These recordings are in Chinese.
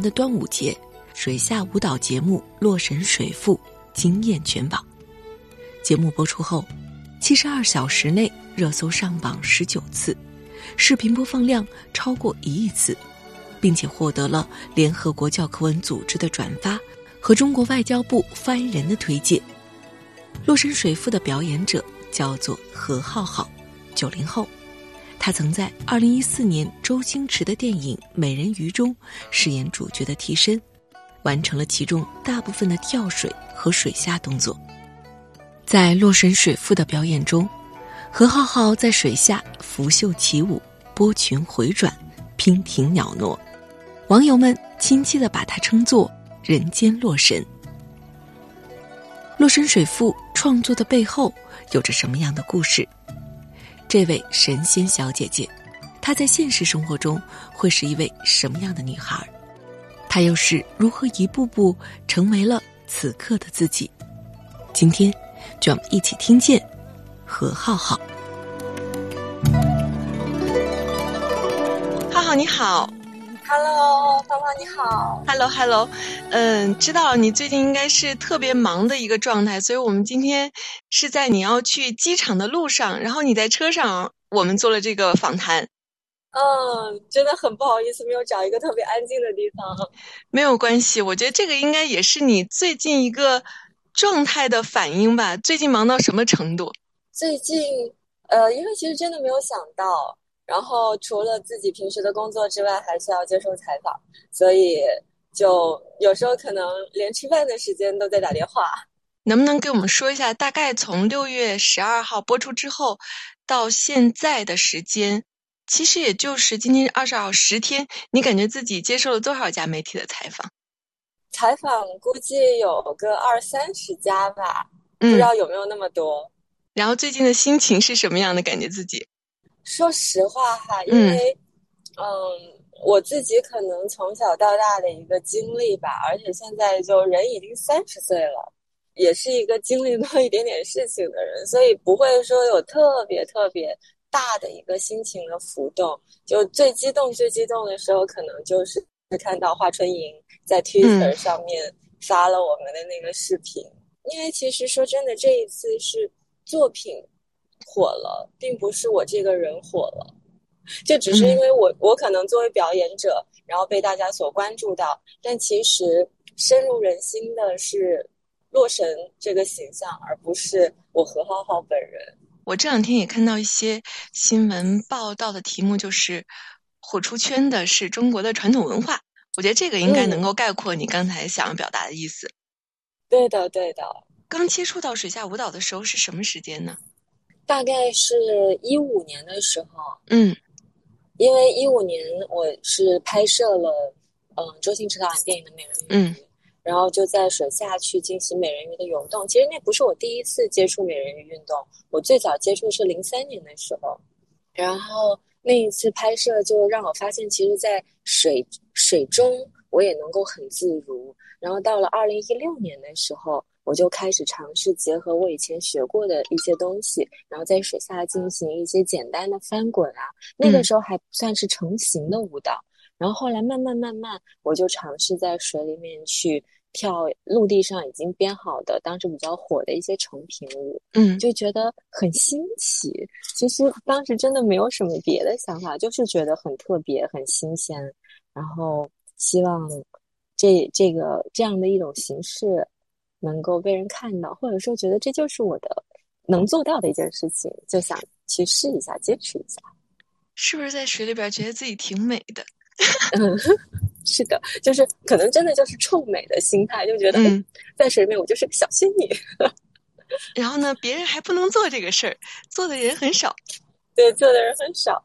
的端午节，水下舞蹈节目《洛神水赋》惊艳全网。节目播出后，七十二小时内热搜上榜十九次，视频播放量超过一亿次，并且获得了联合国教科文组织的转发和中国外交部发言人的推荐。《洛神水赋》的表演者叫做何浩浩，九零后。他曾在二零一四年周星驰的电影《美人鱼》中饰演主角的替身，完成了其中大部分的跳水和水下动作。在《洛神水赋》的表演中，何浩浩在水下拂袖起舞，波群回转，娉婷袅娜，网友们亲切地把他称作“人间洛神”。《洛神水赋》创作的背后有着什么样的故事？这位神仙小姐姐，她在现实生活中会是一位什么样的女孩？她又是如何一步步成为了此刻的自己？今天，就让我们一起听见何浩浩。浩浩你好。Hello，芳芳你好。Hello，Hello，嗯，知道你最近应该是特别忙的一个状态，所以我们今天是在你要去机场的路上，然后你在车上，我们做了这个访谈。嗯，真的很不好意思，没有找一个特别安静的地方。没有关系，我觉得这个应该也是你最近一个状态的反应吧。最近忙到什么程度？最近，呃，因为其实真的没有想到。然后除了自己平时的工作之外，还需要接受采访，所以就有时候可能连吃饭的时间都在打电话。能不能给我们说一下，大概从六月十二号播出之后到现在的时间，其实也就是今天二十号十天，你感觉自己接受了多少家媒体的采访？采访估计有个二三十家吧，不知道有没有那么多。然后最近的心情是什么样的？感觉自己？说实话哈，因为，嗯，我自己可能从小到大的一个经历吧，而且现在就人已经三十岁了，也是一个经历多一点点事情的人，所以不会说有特别特别大的一个心情的浮动。就最激动、最激动的时候，可能就是看到华春莹在 Twitter 上面发了我们的那个视频，因为其实说真的，这一次是作品。火了，并不是我这个人火了，就只是因为我我可能作为表演者，然后被大家所关注到。但其实深入人心的是洛神这个形象，而不是我何浩浩本人。我这两天也看到一些新闻报道的题目，就是火出圈的是中国的传统文化。我觉得这个应该能够概括你刚才想要表达的意思。对的，对的。刚接触到水下舞蹈的时候是什么时间呢？大概是一五年的时候，嗯，因为一五年我是拍摄了，嗯，周星驰导演电影的《美人鱼》，嗯，然后就在水下去进行美人鱼的游动。其实那不是我第一次接触美人鱼运动，我最早接触是零三年的时候，然后那一次拍摄就让我发现，其实，在水水中我也能够很自如。然后到了二零一六年的时候。我就开始尝试结合我以前学过的一些东西，然后在水下进行一些简单的翻滚啊。那个时候还不算是成型的舞蹈，然后后来慢慢慢慢，我就尝试在水里面去跳陆地上已经编好的、当时比较火的一些成品舞，嗯，就觉得很新奇。其实当时真的没有什么别的想法，就是觉得很特别、很新鲜，然后希望这这个这样的一种形式。能够被人看到，或者说觉得这就是我的能做到的一件事情，就想去试一下，坚持一下。是不是在水里边觉得自己挺美的？嗯 是的，就是可能真的就是臭美的心态，就觉得在水里面我就是个小仙女。然后呢，别人还不能做这个事儿，做的人很少。对，做的人很少。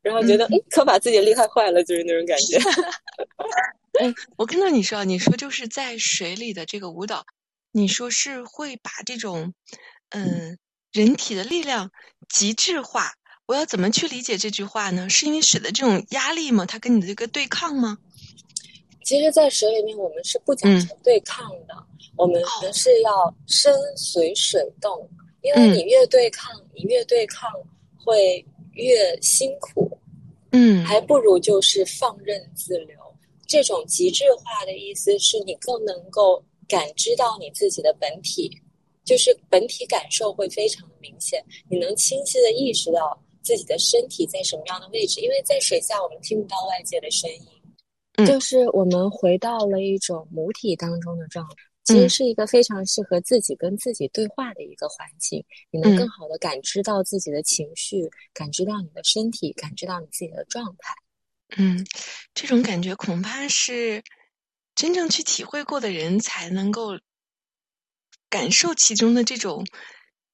然后觉得，嗯，可把自己厉害坏了，就是那种感觉。嗯，我看到你说，你说就是在水里的这个舞蹈，你说是会把这种，嗯，人体的力量极致化。我要怎么去理解这句话呢？是因为水的这种压力吗？它跟你的这个对抗吗？其实，在水里面，我们是不讲求对抗的，我们是要身随水动。因为你越对抗，你越对抗会越辛苦。嗯，还不如就是放任自流。这种极致化的意思是你更能够感知到你自己的本体，就是本体感受会非常的明显。你能清晰的意识到自己的身体在什么样的位置，因为在水下我们听不到外界的声音，就是我们回到了一种母体当中的状态，其实是一个非常适合自己跟自己对话的一个环境。你能更好的感知到自己的情绪，感知到你的身体，感知到你自己的状态。嗯，这种感觉恐怕是真正去体会过的人才能够感受其中的这种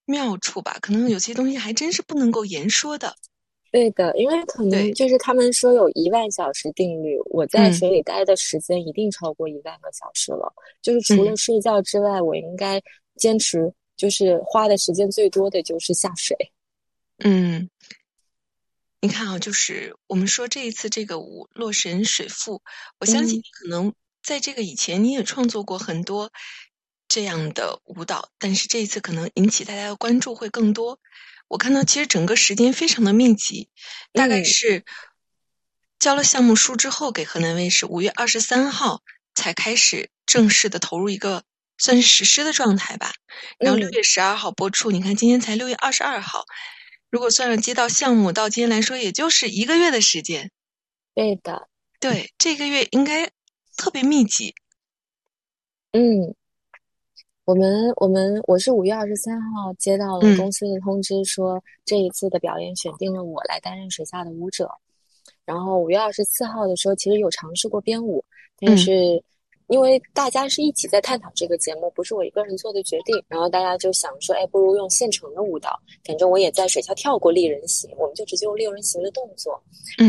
妙处吧。可能有些东西还真是不能够言说的。对的，因为可能就是他们说有一万小时定律，我在水里待的时间一定超过一万个小时了。就是除了睡觉之外，我应该坚持，就是花的时间最多的就是下水。嗯。你看啊，就是我们说这一次这个舞《洛神水赋》，我相信你可能在这个以前你也创作过很多这样的舞蹈，但是这一次可能引起大家的关注会更多。我看到其实整个时间非常的密集，大概是交了项目书之后给河南卫视，五月二十三号才开始正式的投入一个算是实施的状态吧。然后六月十二号播出，你看今天才六月二十二号。如果算上接到项目到今天来说，也就是一个月的时间。对的，对，这个月应该特别密集。嗯，我们我们我是五月二十三号接到了公司的通知，说这一次的表演选定了我来担任水下的舞者。然后五月二十四号的时候，其实有尝试过编舞，但是。因为大家是一起在探讨这个节目，不是我一个人做的决定。然后大家就想说，哎，不如用现成的舞蹈。反正我也在水下跳过立人行，我们就直接用立人行的动作。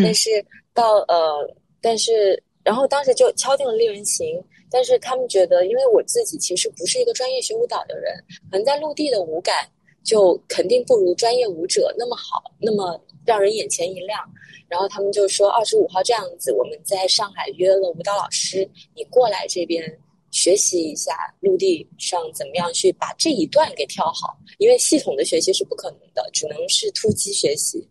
但是到呃，但是然后当时就敲定了立人行。但是他们觉得，因为我自己其实不是一个专业学舞蹈的人，可能在陆地的舞感就肯定不如专业舞者那么好，那么让人眼前一亮。然后他们就说二十五号这样子，我们在上海约了舞蹈老师，你过来这边学习一下陆地上怎么样去把这一段给跳好，因为系统的学习是不可能的，只能是突击学习。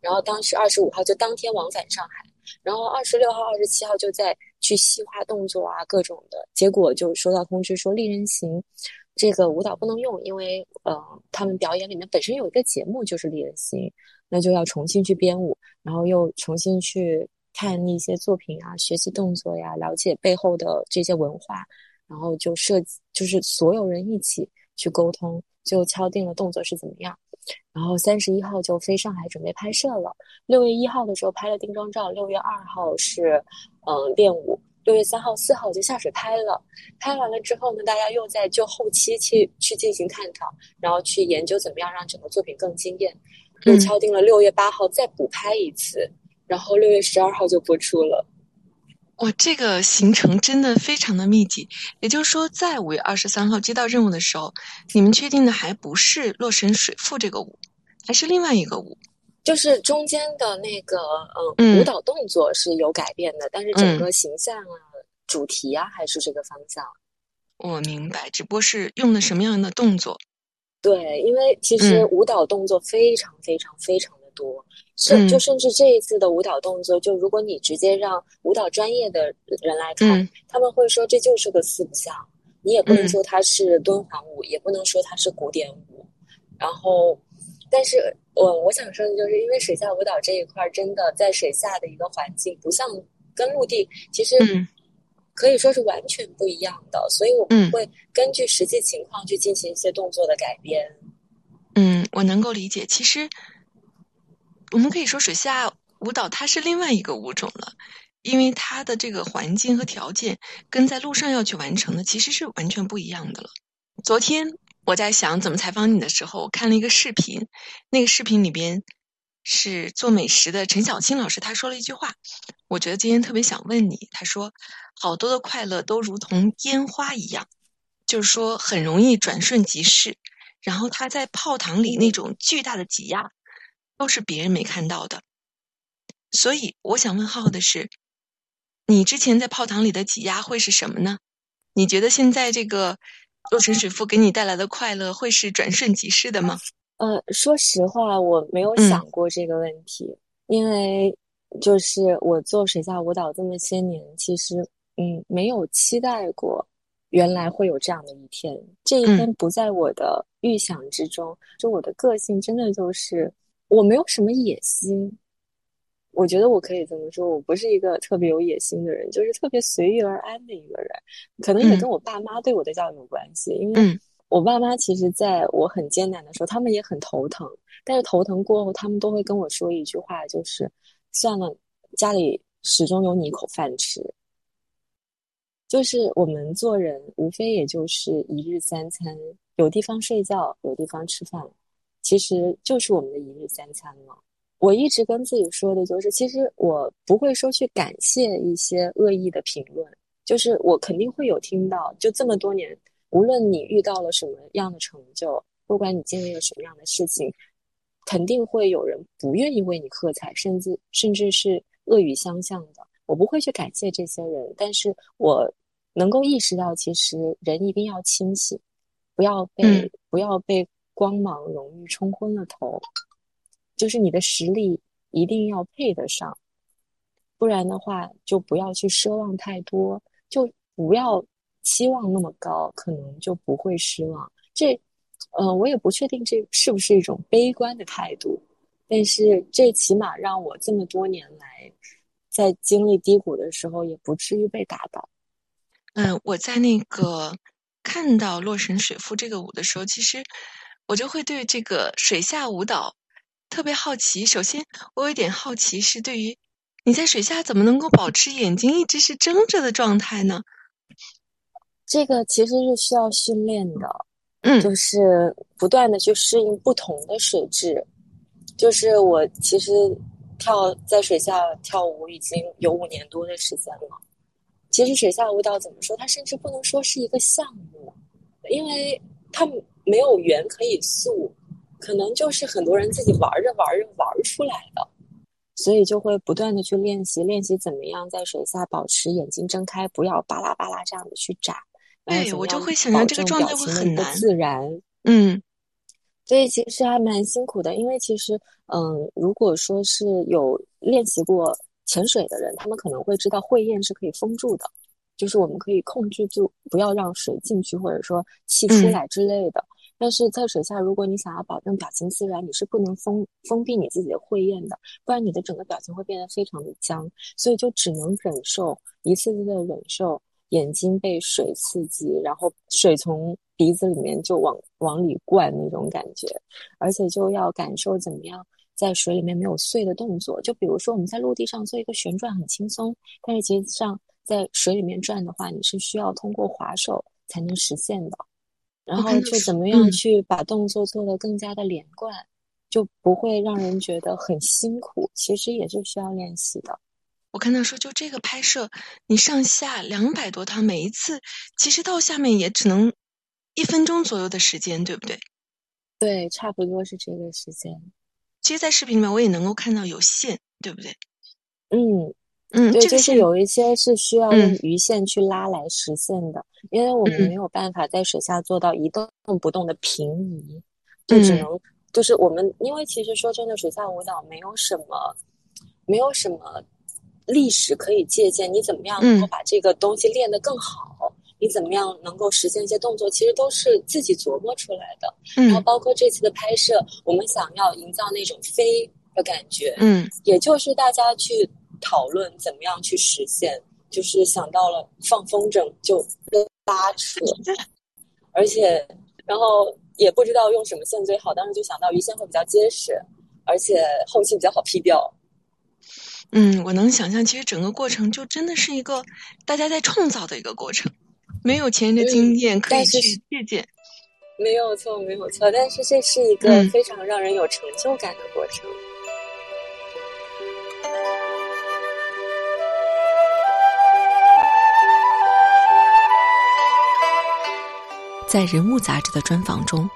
然后当时二十五号就当天往返上海，然后二十六号、二十七号就在去细化动作啊各种的，结果就收到通知说丽人行这个舞蹈不能用，因为呃他们表演里面本身有一个节目就是丽人行。那就要重新去编舞，然后又重新去看一些作品啊，学习动作呀，了解背后的这些文化，然后就设计，就是所有人一起去沟通，就敲定了动作是怎么样。然后三十一号就飞上海准备拍摄了。六月一号的时候拍了定妆照，六月二号是嗯练舞，六月三号、四号就下水拍了。拍完了之后呢，大家又在就后期去去进行探讨，然后去研究怎么样让整个作品更惊艳。又敲定了六月八号再补拍一次，然后六月十二号就播出了。哇，这个行程真的非常的密集。也就是说，在五月二十三号接到任务的时候，你们确定的还不是《洛神水赋》这个舞，还是另外一个舞？就是中间的那个嗯舞蹈动作是有改变的，但是整个形象啊、主题啊还是这个方向。我明白，只不过是用的什么样的动作。对，因为其实舞蹈动作非常非常非常的多，甚就甚至这一次的舞蹈动作，就如果你直接让舞蹈专业的人来看，他们会说这就是个四不像，你也不能说它是敦煌舞，也不能说它是古典舞。然后，但是我我想说的就是，因为水下舞蹈这一块真的在水下的一个环境，不像跟陆地，其实。可以说是完全不一样的，所以我们会根据实际情况去进行一些动作的改编。嗯，我能够理解。其实，我们可以说水下舞蹈它是另外一个舞种了。因为它的这个环境和条件跟在路上要去完成的其实是完全不一样的了。昨天我在想怎么采访你的时候，我看了一个视频，那个视频里边是做美食的陈小青老师，他说了一句话，我觉得今天特别想问你。他说，好多的快乐都如同烟花一样，就是说很容易转瞬即逝。然后他在泡塘里那种巨大的挤压，都是别人没看到的。所以我想问浩浩的是。你之前在泡塘里的挤压会是什么呢？你觉得现在这个洛神水赋给你带来的快乐会是转瞬即逝的吗？呃，说实话，我没有想过这个问题，因为就是我做水下舞蹈这么些年，其实嗯，没有期待过原来会有这样的一天。这一天不在我的预想之中，就我的个性真的就是我没有什么野心。我觉得我可以这么说，我不是一个特别有野心的人，就是特别随遇而安的一个人。可能也跟我爸妈对我的教育有关系，因为我爸妈其实在我很艰难的时候，他们也很头疼。但是头疼过后，他们都会跟我说一句话，就是算了，家里始终有你一口饭吃。就是我们做人，无非也就是一日三餐，有地方睡觉，有地方吃饭，其实就是我们的一日三餐了。我一直跟自己说的就是，其实我不会说去感谢一些恶意的评论，就是我肯定会有听到。就这么多年，无论你遇到了什么样的成就，不管你经历了什么样的事情，肯定会有人不愿意为你喝彩，甚至甚至是恶语相向的。我不会去感谢这些人，但是我能够意识到，其实人一定要清醒，不要被不要被光芒荣誉冲昏了头。就是你的实力一定要配得上，不然的话就不要去奢望太多，就不要期望那么高，可能就不会失望。这，呃，我也不确定这是不是一种悲观的态度，但是这起码让我这么多年来在经历低谷的时候也不至于被打倒。嗯，我在那个看到《洛神水赋》这个舞的时候，其实我就会对这个水下舞蹈。特别好奇，首先我有一点好奇是对于你在水下怎么能够保持眼睛一直是睁着的状态呢？这个其实是需要训练的，嗯，就是不断的去适应不同的水质。就是我其实跳在水下跳舞已经有五年多的时间了。其实水下舞蹈怎么说，它甚至不能说是一个项目，因为它没有圆可以塑。可能就是很多人自己玩着玩着玩出来的，所以就会不断的去练习，练习怎么样在水下保持眼睛睁开，不要巴拉巴拉这样的去眨。对，我就会想象这个状态会很难。自然，嗯，所以其实还蛮辛苦的，因为其实，嗯，如果说是有练习过潜水的人，他们可能会知道会厌是可以封住的，就是我们可以控制住，不要让水进去，或者说气出来之类的。但是在水下，如果你想要保证表情自然，你是不能封封闭你自己的会厌的，不然你的整个表情会变得非常的僵，所以就只能忍受一次次的忍受眼睛被水刺激，然后水从鼻子里面就往往里灌那种感觉，而且就要感受怎么样在水里面没有碎的动作。就比如说我们在陆地上做一个旋转很轻松，但是其实上在水里面转的话，你是需要通过划手才能实现的。然后就怎么样去把动作做得更加的连贯，就不会让人觉得很辛苦。其实也是需要练习的。我看到说，就这个拍摄，你上下两百多趟，每一次其实到下面也只能一分钟左右的时间，对不对？对，差不多是这个时间。其实，在视频里面我也能够看到有线，对不对？嗯。嗯，对，就是有一些是需要用鱼线去拉来实现的，因为我们没有办法在水下做到一动不动的平移，就只能就是我们，因为其实说真的，水下舞蹈没有什么，没有什么历史可以借鉴。你怎么样能够把这个东西练得更好？你怎么样能够实现一些动作？其实都是自己琢磨出来的。然后包括这次的拍摄，我们想要营造那种飞的感觉，嗯，也就是大家去。讨论怎么样去实现，就是想到了放风筝就拉扯，而且然后也不知道用什么线最好，当时就想到鱼线会比较结实，而且后期比较好劈掉。嗯，我能想象，其实整个过程就真的是一个大家在创造的一个过程，没有前人的经验可以去借鉴。没有错，没有错，但是这是一个非常让人有成就感的过程。在《人物》杂志的专访中，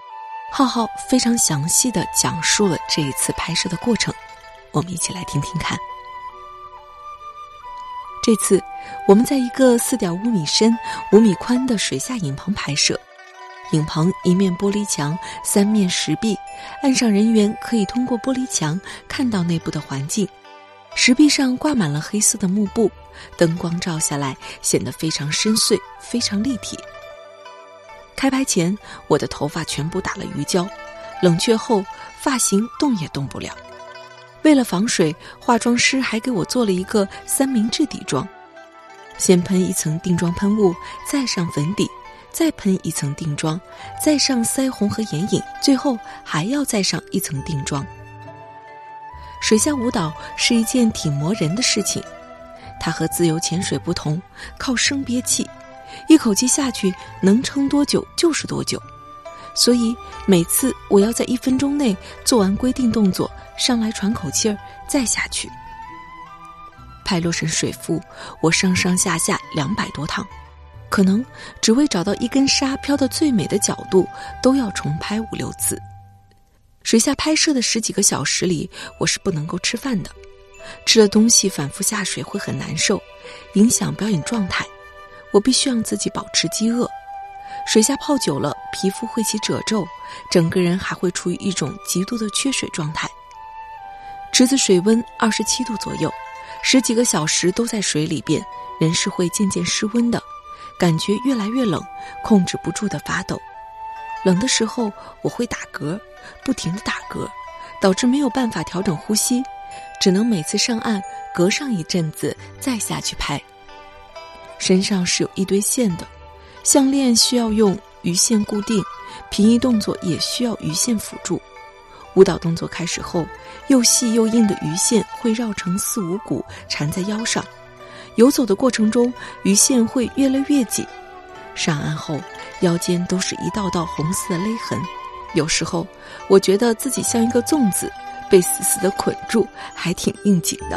浩浩非常详细的讲述了这一次拍摄的过程，我们一起来听听看。这次我们在一个四点五米深、五米宽的水下影棚拍摄，影棚一面玻璃墙，三面石壁，岸上人员可以通过玻璃墙看到内部的环境。石壁上挂满了黑色的幕布，灯光照下来显得非常深邃，非常立体。开拍前，我的头发全部打了鱼胶，冷却后发型动也动不了。为了防水，化妆师还给我做了一个三明治底妆：先喷一层定妆喷雾，再上粉底，再喷一层定妆，再上腮红和眼影，最后还要再上一层定妆。水下舞蹈是一件挺磨人的事情，它和自由潜水不同，靠生憋气。一口气下去能撑多久就是多久，所以每次我要在一分钟内做完规定动作，上来喘口气儿再下去。拍《洛神水赋》，我上上下下两百多趟，可能只为找到一根沙飘的最美的角度，都要重拍五六次。水下拍摄的十几个小时里，我是不能够吃饭的，吃了东西反复下水会很难受，影响表演状态。我必须让自己保持饥饿，水下泡久了，皮肤会起褶皱，整个人还会处于一种极度的缺水状态。池子水温二十七度左右，十几个小时都在水里边，人是会渐渐失温的，感觉越来越冷，控制不住的发抖。冷的时候我会打嗝，不停的打嗝，导致没有办法调整呼吸，只能每次上岸隔上一阵子再下去拍。身上是有一堆线的，项链需要用鱼线固定，平移动作也需要鱼线辅助。舞蹈动作开始后，又细又硬的鱼线会绕成四五股缠在腰上，游走的过程中鱼线会越勒越紧。上岸后，腰间都是一道道红色的勒痕，有时候我觉得自己像一个粽子，被死死的捆住，还挺应景的。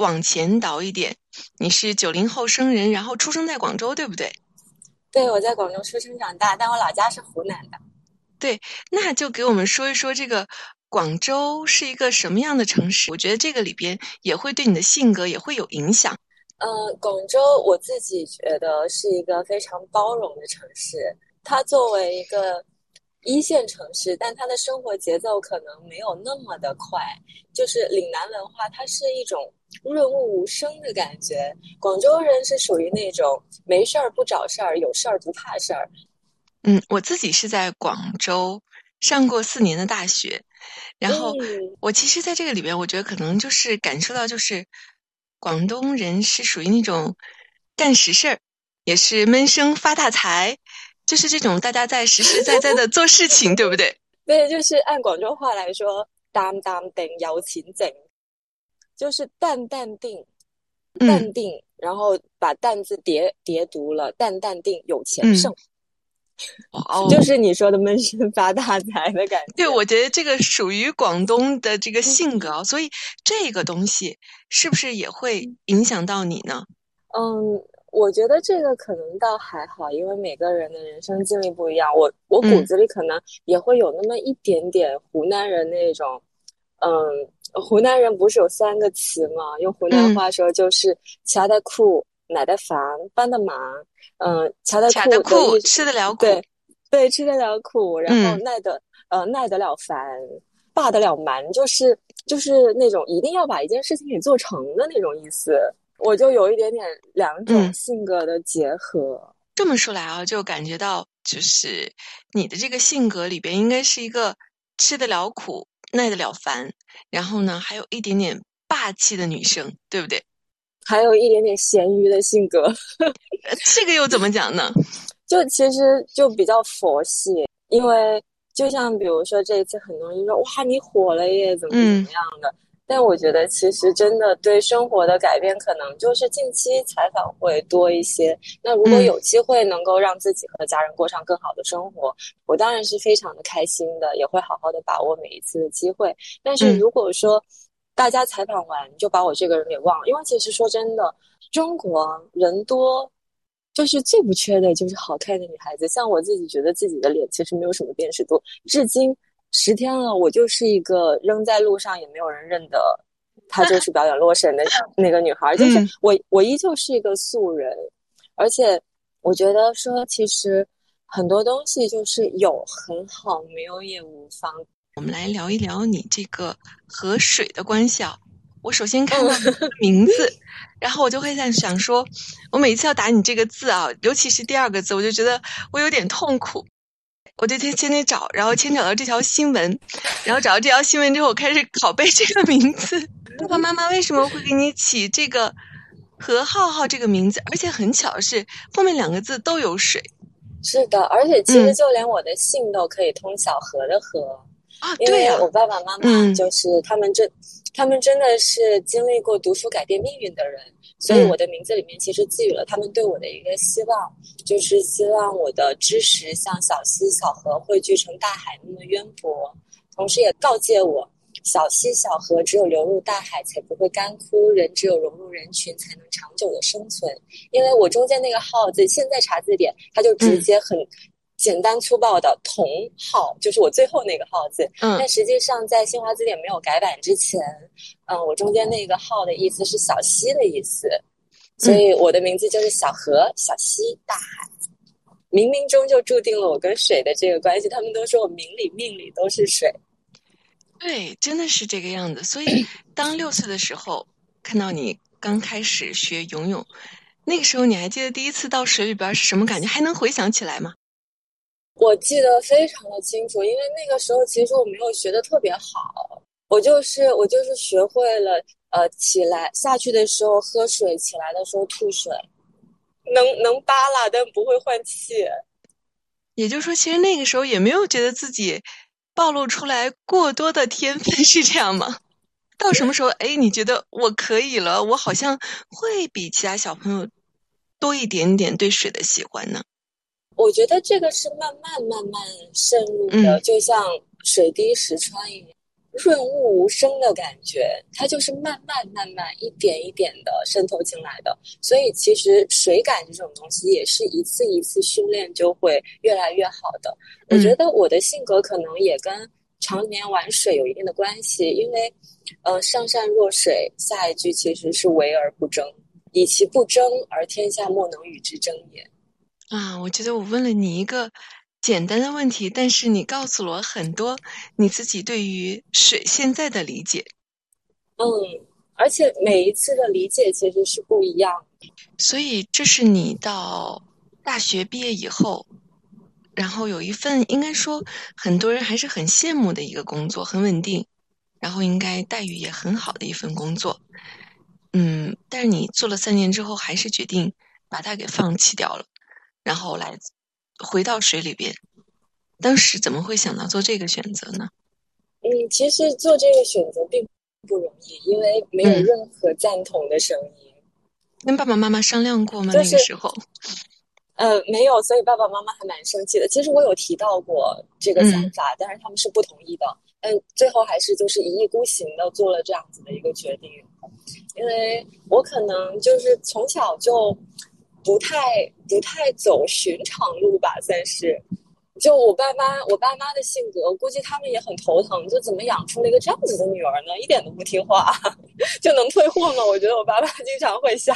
往前倒一点，你是九零后生人，然后出生在广州，对不对？对，我在广州出生长大，但我老家是湖南的。对，那就给我们说一说这个广州是一个什么样的城市？我觉得这个里边也会对你的性格也会有影响。呃，广州我自己觉得是一个非常包容的城市，它作为一个。一线城市，但它的生活节奏可能没有那么的快。就是岭南文化，它是一种润物无声的感觉。广州人是属于那种没事儿不找事儿，有事儿不怕事儿。嗯，我自己是在广州上过四年的大学，然后我其实在这个里边，我觉得可能就是感受到，就是广东人是属于那种干实事儿，也是闷声发大财。就是这种大家在实实在在的做事情，对不对？对，就是按广州话来说，“淡淡定有钱挣”，就是淡淡定，淡定，然后把“淡”字叠叠读了，“淡淡定有钱剩”，就是你说的闷声发大财的感觉。对，我觉得这个属于广东的这个性格，所以这个东西是不是也会影响到你呢？嗯。我觉得这个可能倒还好，因为每个人的人生经历不一样。我我骨子里可能也会有那么一点点湖南人那种，嗯，湖南人不是有三个词吗？用湖南话说就是“吃得苦，耐得烦，帮得忙”。嗯，吃得苦，吃得了苦，对对，吃得了苦，然后耐得呃耐得了烦，霸得了蛮，就是就是那种一定要把一件事情给做成的那种意思。我就有一点点两种性格的结合。这么说来啊，就感觉到就是你的这个性格里边，应该是一个吃得了苦、耐得了烦，然后呢，还有一点点霸气的女生，对不对？还有一点点咸鱼的性格。这个又怎么讲呢？就其实就比较佛系，因为就像比如说这一次，很多人说哇，你火了耶，怎么怎么样的。但我觉得，其实真的对生活的改变，可能就是近期采访会多一些。那如果有机会能够让自己和家人过上更好的生活，我当然是非常的开心的，也会好好的把握每一次的机会。但是如果说大家采访完就把我这个人给忘了，因为其实说真的，中国人多，就是最不缺的就是好看的女孩子。像我自己觉得自己的脸其实没有什么辨识度，至今。十天了，我就是一个扔在路上也没有人认得，她就是表演洛神的 那个女孩，就是我，我依旧是一个素人，而且我觉得说，其实很多东西就是有很好，没有也无妨。我们来聊一聊你这个和水的关系啊。我首先看到名字，然后我就会在想说，我每次要打你这个字啊，尤其是第二个字，我就觉得我有点痛苦。我就先先得找，然后先找到这条新闻，然后找到这条新闻之后，我开始拷贝这个名字。爸爸妈妈为什么会给你起这个何浩浩这个名字？而且很巧的是，后面两个字都有水。是的，而且其实就连我的姓都可以通小河的河啊。对呀，我爸爸妈妈就是他们真，他们真的是经历过读书改变命运的人。所以我的名字里面其实寄予了他们对我的一个希望，就是希望我的知识像小溪小河汇聚成大海那么渊博，同时也告诫我，小溪小河只有流入大海才不会干枯，人只有融入人群才能长久的生存。因为我中间那个号子，现在查字典，它就直接很。简单粗暴的“同号”就是我最后那个号字，嗯，但实际上在新华字典没有改版之前，嗯，我中间那个号的意思是小溪的意思，所以我的名字就是小河、小溪、大海，冥冥中就注定了我跟水的这个关系。他们都说我命里命里都是水，对，真的是这个样子。所以 当六岁的时候看到你刚开始学游泳，那个时候你还记得第一次到水里边是什么感觉？还能回想起来吗？我记得非常的清楚，因为那个时候其实我没有学的特别好，我就是我就是学会了，呃，起来下去的时候喝水，起来的时候吐水，能能扒拉，但不会换气。也就是说，其实那个时候也没有觉得自己暴露出来过多的天分，是这样吗？到什么时候，哎，你觉得我可以了？我好像会比其他小朋友多一点点对水的喜欢呢？我觉得这个是慢慢慢慢渗入的，就像水滴石穿一样，润物无声的感觉，它就是慢慢慢慢一点一点的渗透进来的。所以其实水感这种东西也是一次一次训练就会越来越好的。我觉得我的性格可能也跟常年玩水有一定的关系，因为呃上善若水，下一句其实是为而不争，以其不争而天下莫能与之争也。啊，我觉得我问了你一个简单的问题，但是你告诉了我很多你自己对于水现在的理解。嗯，而且每一次的理解其实是不一样。所以这是你到大学毕业以后，然后有一份应该说很多人还是很羡慕的一个工作，很稳定，然后应该待遇也很好的一份工作。嗯，但是你做了三年之后，还是决定把它给放弃掉了。然后来回到水里边，当时怎么会想到做这个选择呢？嗯，其实做这个选择并不容易，因为没有任何赞同的声音。跟爸爸妈妈商量过吗？那个时候，呃，没有，所以爸爸妈妈还蛮生气的。其实我有提到过这个想法，但是他们是不同意的。嗯，最后还是就是一意孤行的做了这样子的一个决定，因为我可能就是从小就。不太不太走寻常路吧，算是。就我爸妈，我爸妈的性格，估计他们也很头疼。就怎么养出了一个这样子的女儿呢？一点都不听话，就能退货吗？我觉得我爸妈经常会想。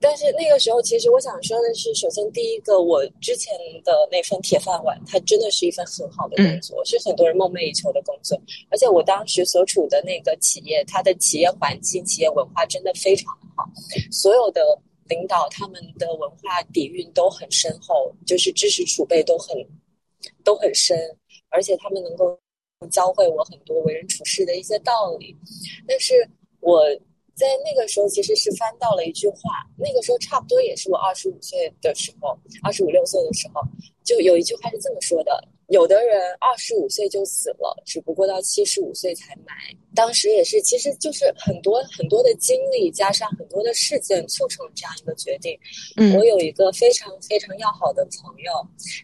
但是那个时候，其实我想说的是，首先第一个，我之前的那份铁饭碗，它真的是一份很好的工作，是很多人梦寐以求的工作。而且我当时所处的那个企业，它的企业环境、企业文化真的非常好，所有的领导他们的文化底蕴都很深厚，就是知识储备都很都很深，而且他们能够教会我很多为人处事的一些道理。但是我。在那个时候，其实是翻到了一句话。那个时候差不多也是我二十五岁的时候，二十五六岁的时候，就有一句话是这么说的：有的人二十五岁就死了，只不过到七十五岁才埋。当时也是，其实就是很多很多的经历加上很多的事件促成这样一个决定。嗯，我有一个非常非常要好的朋友，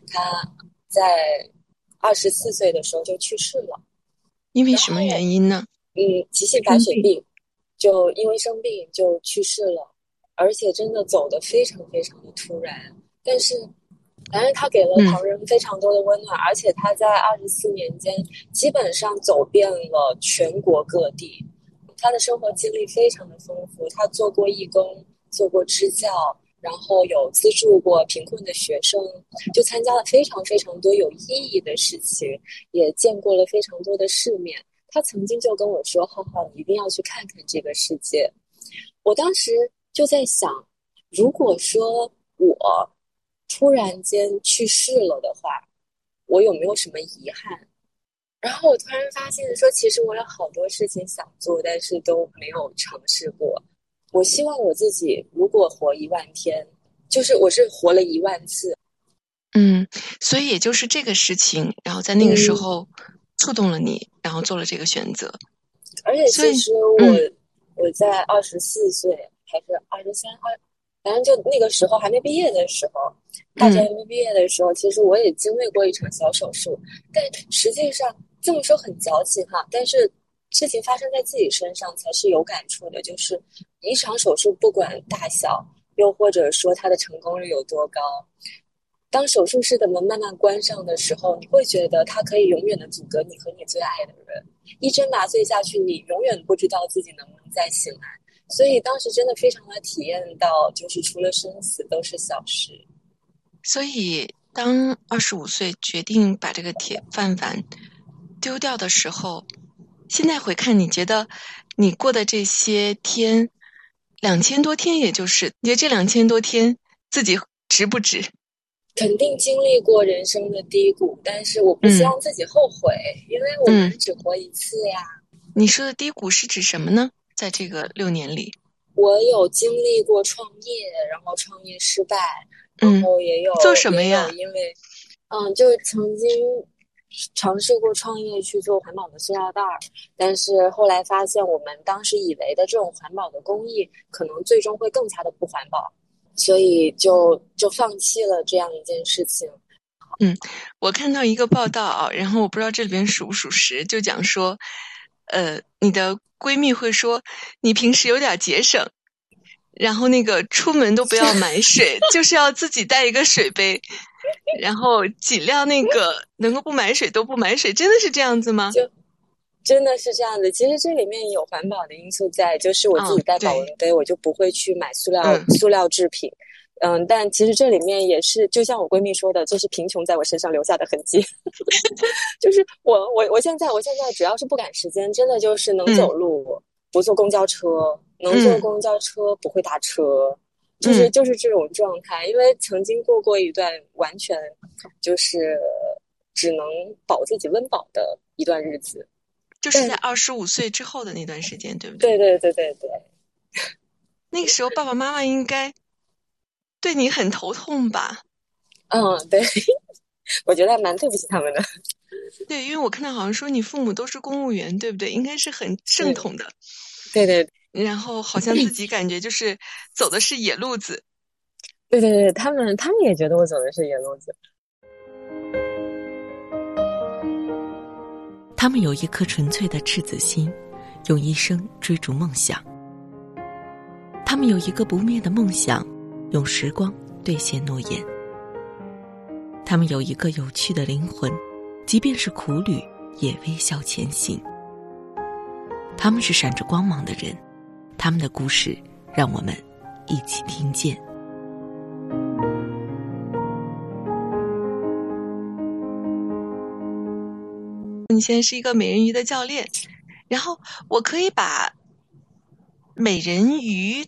他在二十四岁的时候就去世了。因为什么原因呢？嗯，急性白血病。就因为生病就去世了，而且真的走的非常非常的突然。但是，反正他给了旁人非常多的温暖，而且他在二十四年间基本上走遍了全国各地。他的生活经历非常的丰富，他做过义工，做过支教，然后有资助过贫困的学生，就参加了非常非常多有意义的事情，也见过了非常多的世面。他曾经就跟我说：“浩浩，你一定要去看看这个世界。”我当时就在想，如果说我突然间去世了的话，我有没有什么遗憾？然后我突然发现说，其实我有好多事情想做，但是都没有尝试过。我希望我自己如果活一万天，就是我是活了一万次。嗯，所以也就是这个事情，然后在那个时候。触动了你，然后做了这个选择。而且其实我我在二十四岁还是二十三二，反正就那个时候还没毕业的时候，大学还没毕业的时候，其实我也经历过一场小手术。但实际上这么说很矫情哈，但是事情发生在自己身上才是有感触的。就是一场手术不管大小，又或者说它的成功率有多高。当手术室的门慢慢关上的时候，你会觉得它可以永远的阻隔你和你最爱的人。一针麻醉下去，你永远不知道自己能不能再醒来。所以当时真的非常的体验到，就是除了生死都是小事。所以当二十五岁决定把这个铁饭碗丢掉的时候，现在回看，你觉得你过的这些天，两千多天，也就是你觉得这两千多天自己值不值？肯定经历过人生的低谷，但是我不希望自己后悔，因为我们只活一次呀。你说的低谷是指什么呢？在这个六年里，我有经历过创业，然后创业失败，然后也有做什么呀？因为，嗯，就曾经尝试过创业去做环保的塑料袋儿，但是后来发现，我们当时以为的这种环保的工艺，可能最终会更加的不环保。所以就就放弃了这样一件事情。嗯，我看到一个报道啊，然后我不知道这里边属不属实，就讲说，呃，你的闺蜜会说你平时有点节省，然后那个出门都不要买 水，就是要自己带一个水杯，然后尽量那个能够不买水都不买水，真的是这样子吗？就。真的是这样的，其实这里面有环保的因素在，就是我自己带保温杯，我就不会去买塑料塑料制品。嗯，但其实这里面也是，就像我闺蜜说的，这是贫穷在我身上留下的痕迹。就是我我我现在我现在只要是不赶时间，真的就是能走路，不坐公交车，能坐公交车不会打车，就是就是这种状态。因为曾经过过一段完全就是只能保自己温饱的一段日子。就是在二十五岁之后的那段时间，对不对？对对对对对。那个时候，爸爸妈妈应该对你很头痛吧？嗯，对，我觉得还蛮对不起他们的。对，因为我看到好像说你父母都是公务员，对不对？应该是很正统的。对对。然后好像自己感觉就是走的是野路子。对对对，他们他们也觉得我走的是野路子。他们有一颗纯粹的赤子心，用一生追逐梦想。他们有一个不灭的梦想，用时光兑现诺言。他们有一个有趣的灵魂，即便是苦旅也微笑前行。他们是闪着光芒的人，他们的故事让我们一起听见。你现在是一个美人鱼的教练，然后我可以把美人鱼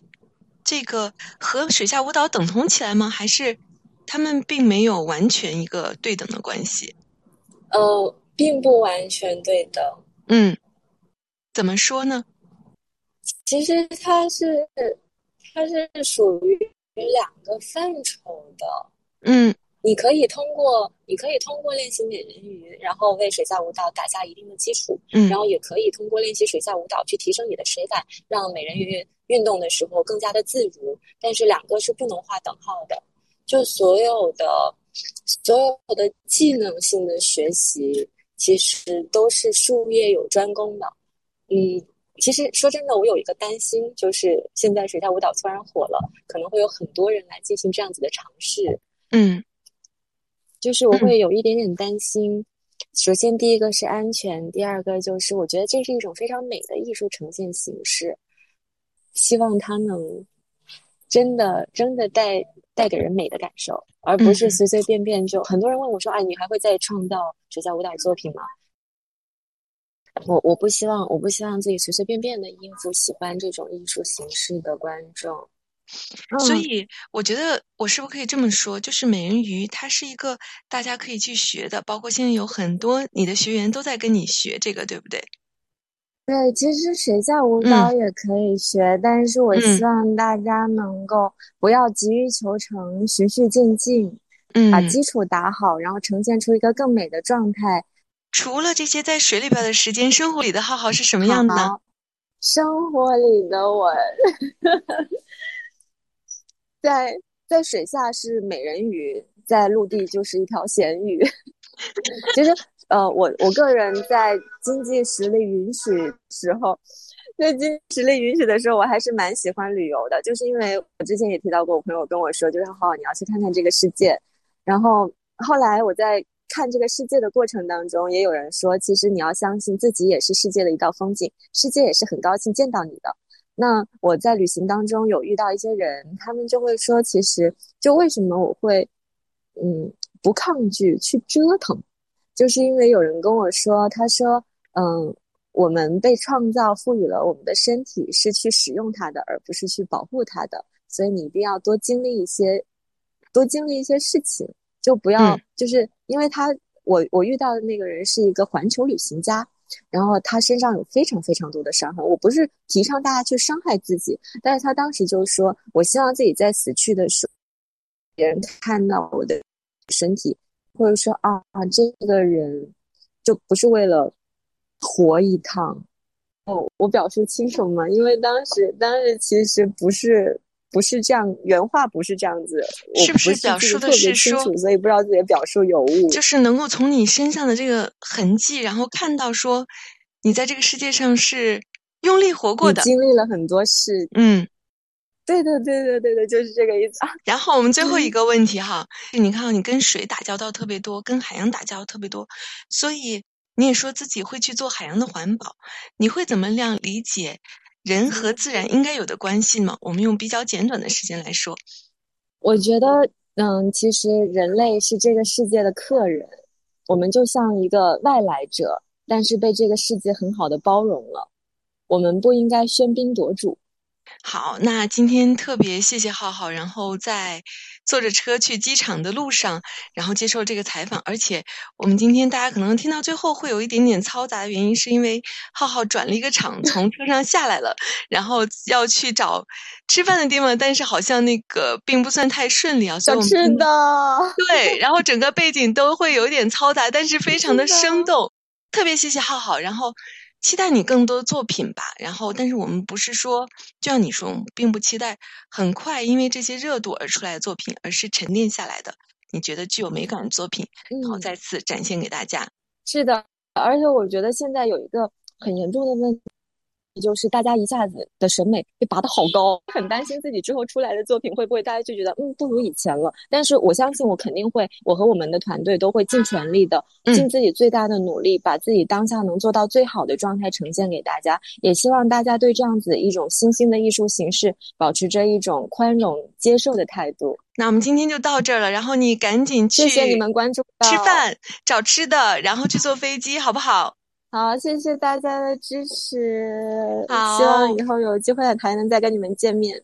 这个和水下舞蹈等同起来吗？还是他们并没有完全一个对等的关系？呃，并不完全对等。嗯，怎么说呢？其实它是它是属于两个范畴的。嗯。你可以通过，你可以通过练习美人鱼，然后为水下舞蹈打下一定的基础。嗯，然后也可以通过练习水下舞蹈去提升你的水感，让美人鱼运动的时候更加的自如。但是两个是不能划等号的。就所有的所有的技能性的学习，其实都是术业有专攻的。嗯，其实说真的，我有一个担心，就是现在水下舞蹈突然火了，可能会有很多人来进行这样子的尝试。嗯。就是我会有一点点担心，首先第一个是安全，第二个就是我觉得这是一种非常美的艺术呈现形式，希望它能真的真的带带给人美的感受，而不是随随便便就。很多人问我说：“哎，你还会再创造水下舞蹈作品吗？”我我不希望，我不希望自己随随便便的应付喜欢这种艺术形式的观众。所以，我觉得我是不是可以这么说？就是美人鱼，它是一个大家可以去学的，包括现在有很多你的学员都在跟你学这个，对不对？对，其实水下舞蹈也可以学，但是我希望大家能够不要急于求成，循序渐进，嗯，把基础打好，然后呈现出一个更美的状态。除了这些在水里边的时间，生活里的浩浩是什么样的？生活里的我。在在水下是美人鱼，在陆地就是一条咸鱼。其实，呃，我我个人在经济实力允许时候，在经济实力允许的时候，我还是蛮喜欢旅游的。就是因为我之前也提到过，我朋友跟我说，就是好，你要去看看这个世界。然后后来我在看这个世界的过程当中，也有人说，其实你要相信自己也是世界的一道风景，世界也是很高兴见到你的。那我在旅行当中有遇到一些人，他们就会说，其实就为什么我会，嗯，不抗拒去折腾，就是因为有人跟我说，他说，嗯，我们被创造赋予了我们的身体是去使用它的，而不是去保护它的，所以你一定要多经历一些，多经历一些事情，就不要，就是因为他，我我遇到的那个人是一个环球旅行家。然后他身上有非常非常多的伤痕，我不是提倡大家去伤害自己，但是他当时就说，我希望自己在死去的时候，别人看到我的身体，或者说啊啊，这个人就不是为了活一趟。哦，我表述清楚吗？因为当时当时其实不是。不是这样，原话不是这样子，是不是表述的是说，所以不知道自己的表述有误。就是能够从你身上的这个痕迹，然后看到说，你在这个世界上是用力活过的，经历了很多事。嗯，对的，对对，对对，就是这个意思。然后我们最后一个问题哈，你看你跟水打交道特别多，跟海洋打交道特别多，所以你也说自己会去做海洋的环保，你会怎么样理解？人和自然应该有的关系吗？我们用比较简短的时间来说，我觉得，嗯，其实人类是这个世界的客人，我们就像一个外来者，但是被这个世界很好的包容了，我们不应该喧宾夺主。好，那今天特别谢谢浩浩，然后在坐着车去机场的路上，然后接受这个采访。而且我们今天大家可能听到最后会有一点点嘈杂的原因，是因为浩浩转了一个场，从车上下来了，然后要去找吃饭的地方，但是好像那个并不算太顺利啊。想吃的，对，然后整个背景都会有点嘈杂，但是 非常的生动。特别谢谢浩浩，然后。期待你更多作品吧，然后，但是我们不是说，就像你说，我们并不期待很快因为这些热度而出来的作品，而是沉淀下来的，你觉得具有美感的作品，然后再次展现给大家。是的，而且我觉得现在有一个很严重的问题，就是大家一下子的审美被拔得好高，很担心自己之后出来的作品会不会大家就觉得嗯不如以前了。但是我相信我肯定会，我和我们的团队都会尽全力的，尽自己最大的努力，把自己当下能做到最好的状态呈现给大家。也希望大家对这样子一种新兴的艺术形式保持着一种宽容接受的态度。那我们今天就到这儿了，然后你赶紧去，谢谢你们关注，吃饭找吃的，然后去坐飞机，好不好？好，谢谢大家的支持。好，希望以后有机会还能再跟你们见面。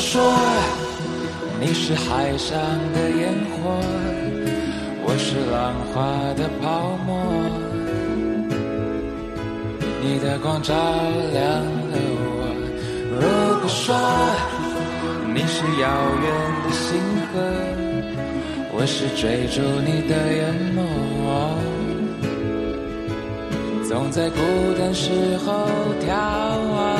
说你是海上的烟火，我是浪花的泡沫。你的光照亮了我。如果说你是遥远的星河，我是追逐你的眼眸。总在孤单时候眺望。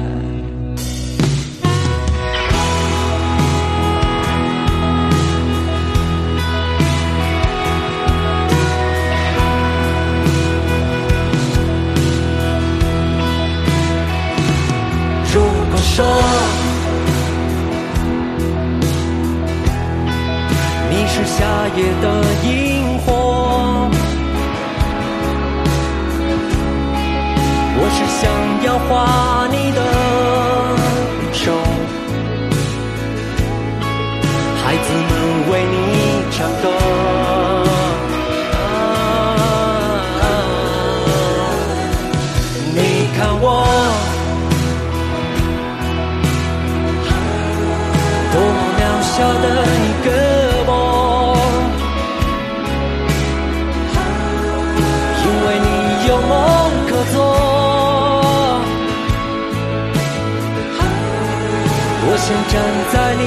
说，你是夏夜的萤火，我是想要画你的手，孩子们为你唱歌。小的一个梦，因为你有梦可做，我想站在你。